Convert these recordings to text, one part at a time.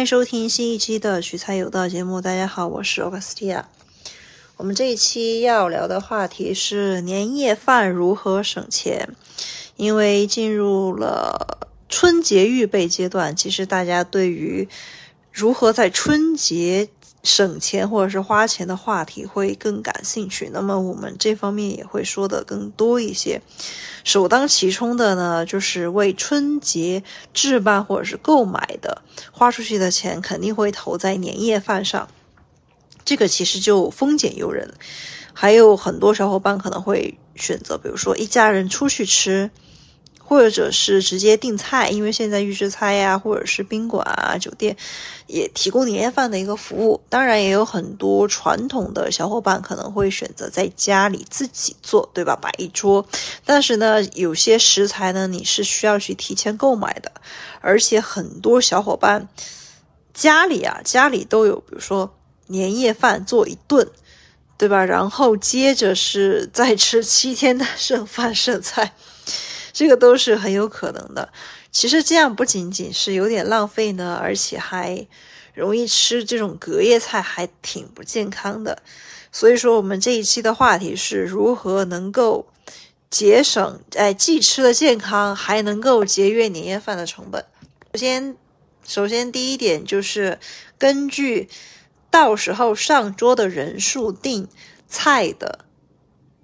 欢迎收听新一期的取材有道节目。大家好，我是欧卡斯蒂亚。我们这一期要聊的话题是年夜饭如何省钱。因为进入了春节预备阶段，其实大家对于如何在春节省钱或者是花钱的话题会更感兴趣。那么我们这方面也会说的更多一些。首当其冲的呢，就是为春节置办或者是购买的，花出去的钱肯定会投在年夜饭上。这个其实就丰俭由人。还有很多小伙伴可能会选择，比如说一家人出去吃。或者是直接订菜，因为现在预制菜呀，或者是宾馆啊、酒店也提供年夜饭的一个服务。当然，也有很多传统的小伙伴可能会选择在家里自己做，对吧？摆一桌。但是呢，有些食材呢，你是需要去提前购买的。而且很多小伙伴家里啊，家里都有，比如说年夜饭做一顿，对吧？然后接着是再吃七天的剩饭剩菜。这个都是很有可能的。其实这样不仅仅是有点浪费呢，而且还容易吃这种隔夜菜，还挺不健康的。所以说，我们这一期的话题是如何能够节省，哎，既吃的健康，还能够节约年夜饭的成本。首先，首先第一点就是根据到时候上桌的人数定菜的。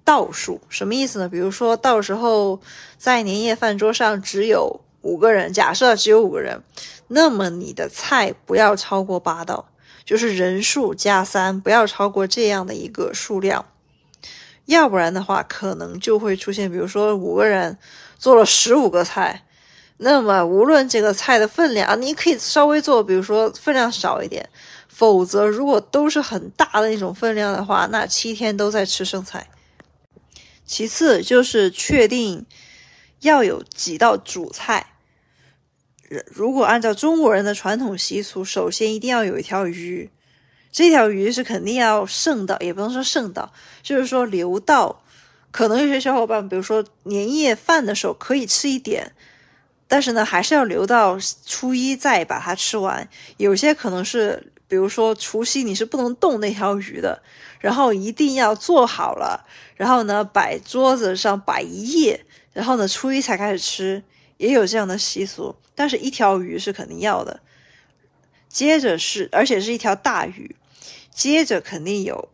倒数什么意思呢？比如说到时候在年夜饭桌上只有五个人，假设只有五个人，那么你的菜不要超过八道，就是人数加三，不要超过这样的一个数量，要不然的话可能就会出现，比如说五个人做了十五个菜，那么无论这个菜的分量，你可以稍微做，比如说分量少一点，否则如果都是很大的那种分量的话，那七天都在吃剩菜。其次就是确定要有几道主菜。如果按照中国人的传统习俗，首先一定要有一条鱼，这条鱼是肯定要剩的，也不能说剩的，就是说留到。可能有些小伙伴，比如说年夜饭的时候可以吃一点，但是呢，还是要留到初一再把它吃完。有些可能是。比如说除夕你是不能动那条鱼的，然后一定要做好了，然后呢摆桌子上摆一夜，然后呢初一才开始吃，也有这样的习俗。但是一条鱼是肯定要的，接着是而且是一条大鱼，接着肯定有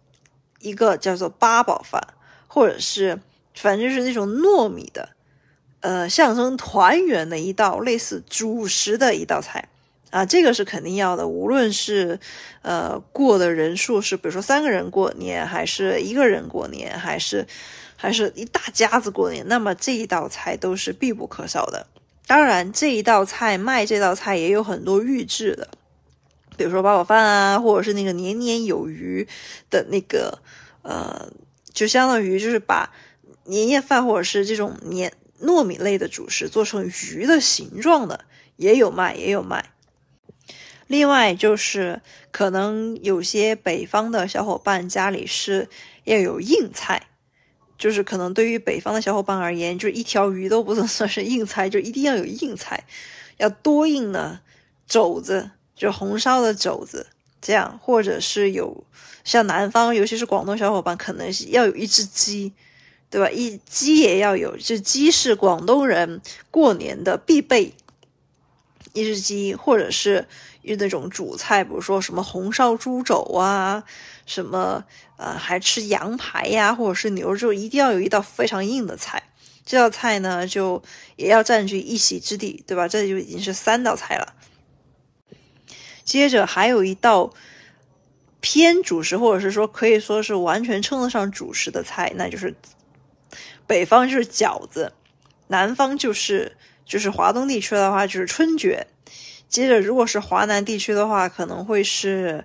一个叫做八宝饭，或者是反正就是那种糯米的，呃象征团圆的一道类似主食的一道菜。啊，这个是肯定要的。无论是，呃，过的人数是，比如说三个人过年，还是一个人过年，还是，还是一大家子过年，那么这一道菜都是必不可少的。当然，这一道菜卖这道菜也有很多预制的，比如说八宝饭啊，或者是那个年年有余的那个，呃，就相当于就是把年夜饭或者是这种年糯米类的主食做成鱼的形状的，也有卖，也有卖。另外就是，可能有些北方的小伙伴家里是要有硬菜，就是可能对于北方的小伙伴而言，就是一条鱼都不能 算是硬菜，就一定要有硬菜，要多硬呢？肘子，就红烧的肘子，这样，或者是有像南方，尤其是广东小伙伴，可能是要有一只鸡，对吧？一鸡也要有，这鸡是广东人过年的必备。一只鸡，或者是用那种主菜，比如说什么红烧猪肘啊，什么呃还吃羊排呀，或者是牛肉，一定要有一道非常硬的菜。这道菜呢，就也要占据一席之地，对吧？这就已经是三道菜了。接着还有一道偏主食，或者是说可以说是完全称得上主食的菜，那就是北方就是饺子，南方就是。就是华东地区的话，就是春卷。接着，如果是华南地区的话，可能会是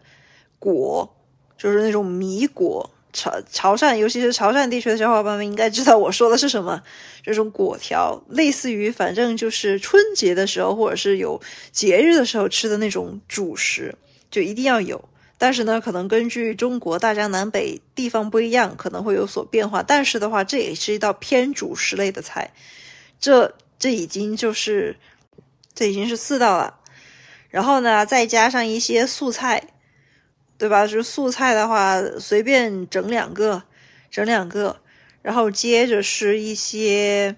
果，就是那种米果。潮潮汕，尤其是潮汕地区的小伙伴们应该知道我说的是什么。这 种果条，类似于反正就是春节的时候，或者是有节日的时候吃的那种主食，就一定要有。但是呢，可能根据中国大江南北地方不一样，可能会有所变化。但是的话，这也是一道偏主食类的菜。这。这已经就是，这已经是四道了。然后呢，再加上一些素菜，对吧？就是素菜的话，随便整两个，整两个，然后接着是一些，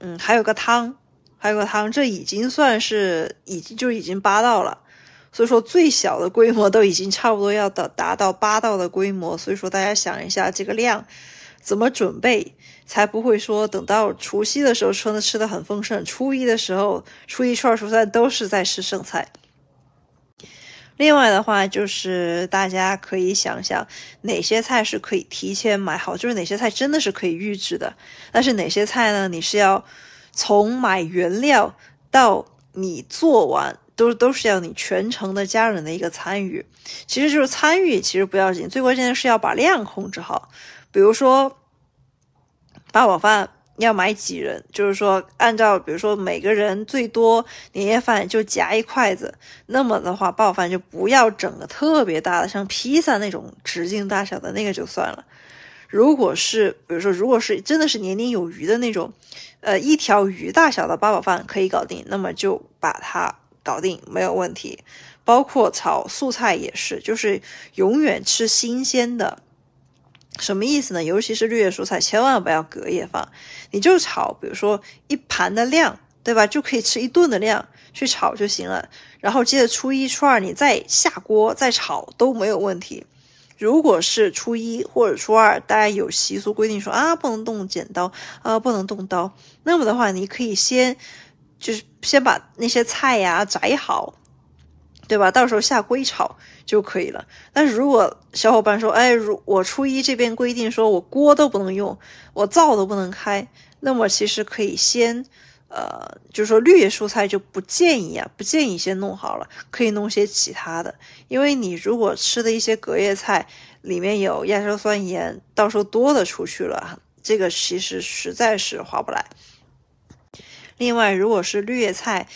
嗯，还有个汤，还有个汤，这已经算是已经就已经八道了。所以说，最小的规模都已经差不多要到达到八道的规模。所以说，大家想一下这个量怎么准备，才不会说等到除夕的时候吃的吃的很丰盛，初一的时候，初一、初二、初三都是在吃剩菜。另外的话，就是大家可以想想哪些菜是可以提前买好，就是哪些菜真的是可以预制的。但是哪些菜呢？你是要从买原料到你做完。都都是要你全程的家人的一个参与，其实就是参与，其实不要紧，最关键的是要把量控制好。比如说八宝饭要买几人，就是说按照比如说每个人最多年夜饭就夹一筷子，那么的话八宝饭就不要整个特别大的，像披萨那种直径大小的那个就算了。如果是比如说如果是真的是年年有余的那种，呃一条鱼大小的八宝饭可以搞定，那么就把它。搞定没有问题，包括炒素菜也是，就是永远吃新鲜的。什么意思呢？尤其是绿叶蔬菜，千万不要隔夜放，你就炒，比如说一盘的量，对吧？就可以吃一顿的量去炒就行了。然后接着初一、初二你再下锅再炒都没有问题。如果是初一或者初二，大家有习俗规定说啊不能动剪刀啊不能动刀，那么的话你可以先。就是先把那些菜呀摘好，对吧？到时候下锅炒就可以了。但是如果小伙伴说，哎，如我初一这边规定说我锅都不能用，我灶都不能开，那么其实可以先，呃，就是说绿叶蔬菜就不建议啊，不建议先弄好了，可以弄些其他的，因为你如果吃的一些隔夜菜里面有亚硝酸盐，到时候多的出去了，这个其实实在是划不来。另外，如果是绿叶菜，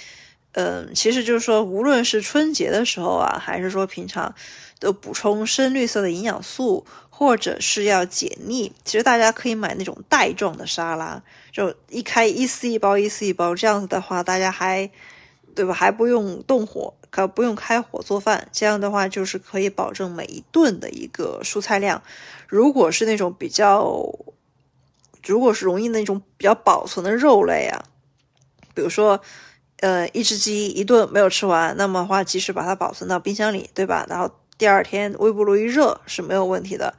嗯，其实就是说，无论是春节的时候啊，还是说平常，都补充深绿色的营养素，或者是要解腻。其实大家可以买那种袋状的沙拉，就一开一丝一包，一丝一包，这样子的话，大家还，对吧？还不用动火，可不用开火做饭，这样的话就是可以保证每一顿的一个蔬菜量。如果是那种比较，如果是容易那种比较保存的肉类啊。比如说，呃，一只鸡一顿没有吃完，那么话及时把它保存到冰箱里，对吧？然后第二天微波炉一热是没有问题的。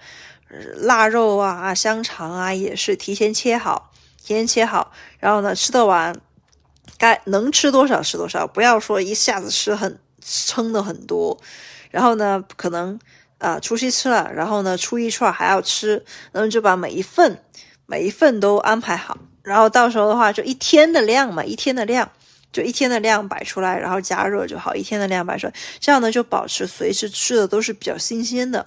腊肉啊、香肠啊也是提前切好，提前切好，然后呢吃得完，该能吃多少吃多少，不要说一下子吃很撑的很多。然后呢，可能啊除夕吃了，然后呢初一初二还要吃，那么就把每一份每一份都安排好。然后到时候的话，就一天的量嘛，一天的量，就一天的量摆出来，然后加热就好。一天的量摆出来，这样呢就保持随时吃的都是比较新鲜的。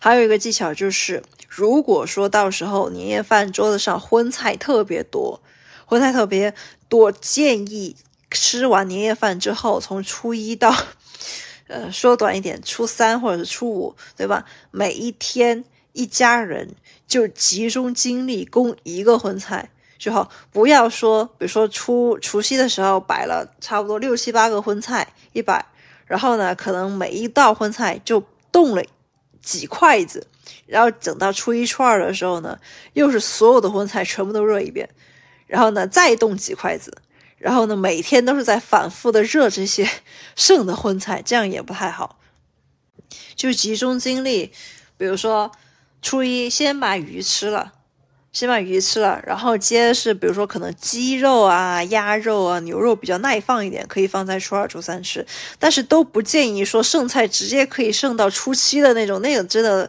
还有一个技巧就是，如果说到时候年夜饭桌子上荤菜特别多，荤菜特别多，建议吃完年夜饭之后，从初一到，呃，说短一点，初三或者是初五，对吧？每一天一家人。就集中精力供一个荤菜就好，不要说，比如说初除夕的时候摆了差不多六七八个荤菜一摆，然后呢，可能每一道荤菜就动了几筷子，然后等到初一初二的时候呢，又是所有的荤菜全部都热一遍，然后呢再动几筷子，然后呢每天都是在反复的热这些剩的荤菜，这样也不太好，就集中精力，比如说。初一先把鱼吃了，先把鱼吃了，然后接着是比如说可能鸡肉啊、鸭肉啊、牛肉比较耐放一点，可以放在初二、初三吃，但是都不建议说剩菜直接可以剩到初七的那种，那个真的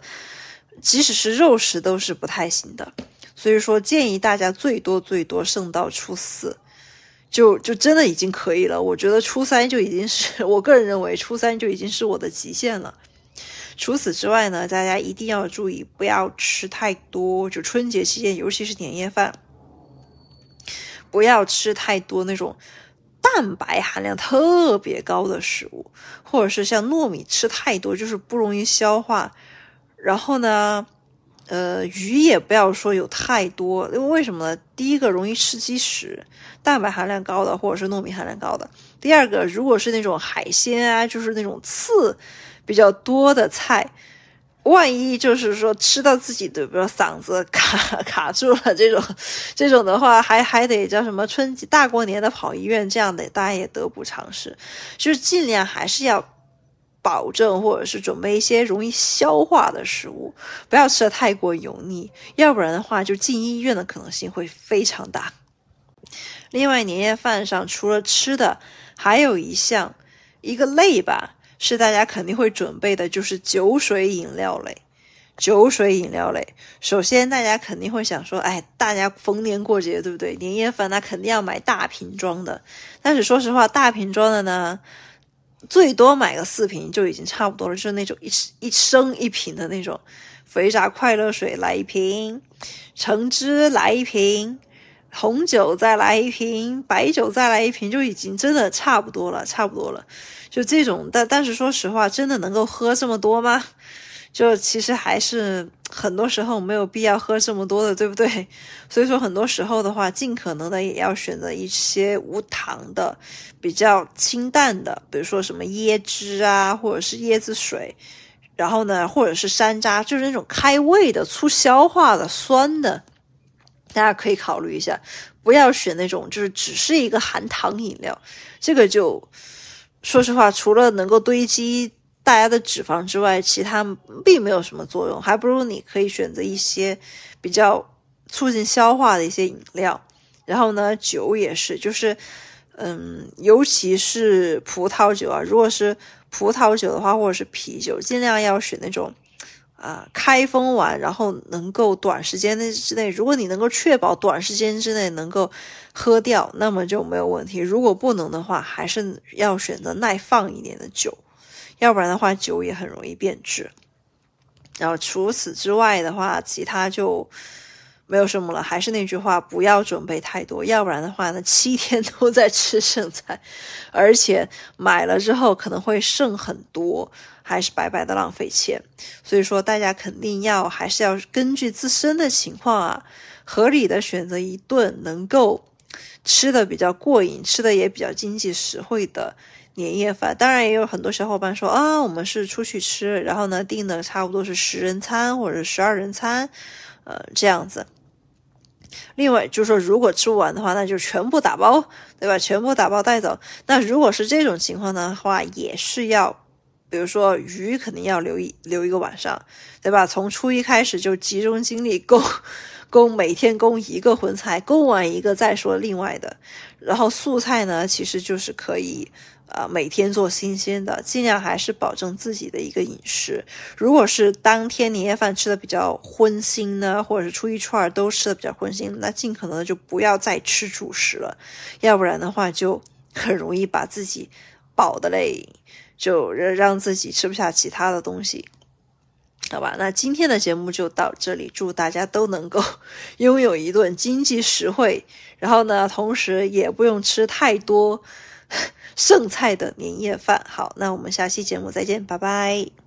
即使是肉食都是不太行的。所以说建议大家最多最多剩到初四，就就真的已经可以了。我觉得初三就已经是 我个人认为初三就已经是我的极限了。除此之外呢，大家一定要注意，不要吃太多。就春节期间，尤其是年夜饭，不要吃太多那种蛋白含量特别高的食物，或者是像糯米吃太多就是不容易消化。然后呢，呃，鱼也不要说有太多，因为为什么呢？第一个容易吃积食，蛋白含量高的或者是糯米含量高的。第二个，如果是那种海鲜啊，就是那种刺比较多的菜。万一就是说吃到自己的，比如嗓子卡卡住了这种，这种的话，还还得叫什么春节大过年的跑医院，这样的大家也得不偿失。就是尽量还是要保证或者是准备一些容易消化的食物，不要吃的太过油腻，要不然的话就进医院的可能性会非常大。另外，年夜饭上除了吃的，还有一项一个类吧。是大家肯定会准备的，就是酒水饮料类。酒水饮料类，首先大家肯定会想说，哎，大家逢年过节，对不对？年夜饭那肯定要买大瓶装的。但是说实话，大瓶装的呢，最多买个四瓶就已经差不多了，就是那种一一升一瓶的那种。肥宅快乐水来一瓶，橙汁来一瓶。红酒再来一瓶，白酒再来一瓶，就已经真的差不多了，差不多了。就这种，但但是说实话，真的能够喝这么多吗？就其实还是很多时候没有必要喝这么多的，对不对？所以说很多时候的话，尽可能的也要选择一些无糖的、比较清淡的，比如说什么椰汁啊，或者是椰子水，然后呢，或者是山楂，就是那种开胃的、促消化的、酸的。大家可以考虑一下，不要选那种就是只是一个含糖饮料，这个就说实话，除了能够堆积大家的脂肪之外，其他并没有什么作用，还不如你可以选择一些比较促进消化的一些饮料。然后呢，酒也是，就是嗯，尤其是葡萄酒啊，如果是葡萄酒的话，或者是啤酒，尽量要选那种。啊，开封完，然后能够短时间内之内，如果你能够确保短时间之内能够喝掉，那么就没有问题。如果不能的话，还是要选择耐放一点的酒，要不然的话酒也很容易变质。然后除此之外的话，其他就没有什么了。还是那句话，不要准备太多，要不然的话呢，七天都在吃剩菜，而且买了之后可能会剩很多。还是白白的浪费钱，所以说大家肯定要还是要根据自身的情况啊，合理的选择一顿能够吃的比较过瘾、吃的也比较经济实惠的年夜饭。当然，也有很多小伙伴说啊，我们是出去吃，然后呢订的差不多是十人餐或者十二人餐，呃，这样子。另外就是说，如果吃不完的话，那就全部打包，对吧？全部打包带走。那如果是这种情况的话，也是要。比如说鱼肯定要留一留一个晚上，对吧？从初一开始就集中精力够供每天供一个荤菜，供完一个再说另外的。然后素菜呢，其实就是可以呃每天做新鲜的，尽量还是保证自己的一个饮食。如果是当天年夜饭吃的比较荤腥呢，或者是初一初二都吃的比较荤腥，那尽可能的就不要再吃主食了，要不然的话就 很容易把自己饱的嘞。就让让自己吃不下其他的东西，好吧？那今天的节目就到这里，祝大家都能够 拥有一顿经济实惠，然后呢，同时也不用吃太多 剩菜的年夜饭。好，那我们下期节目再见，拜拜。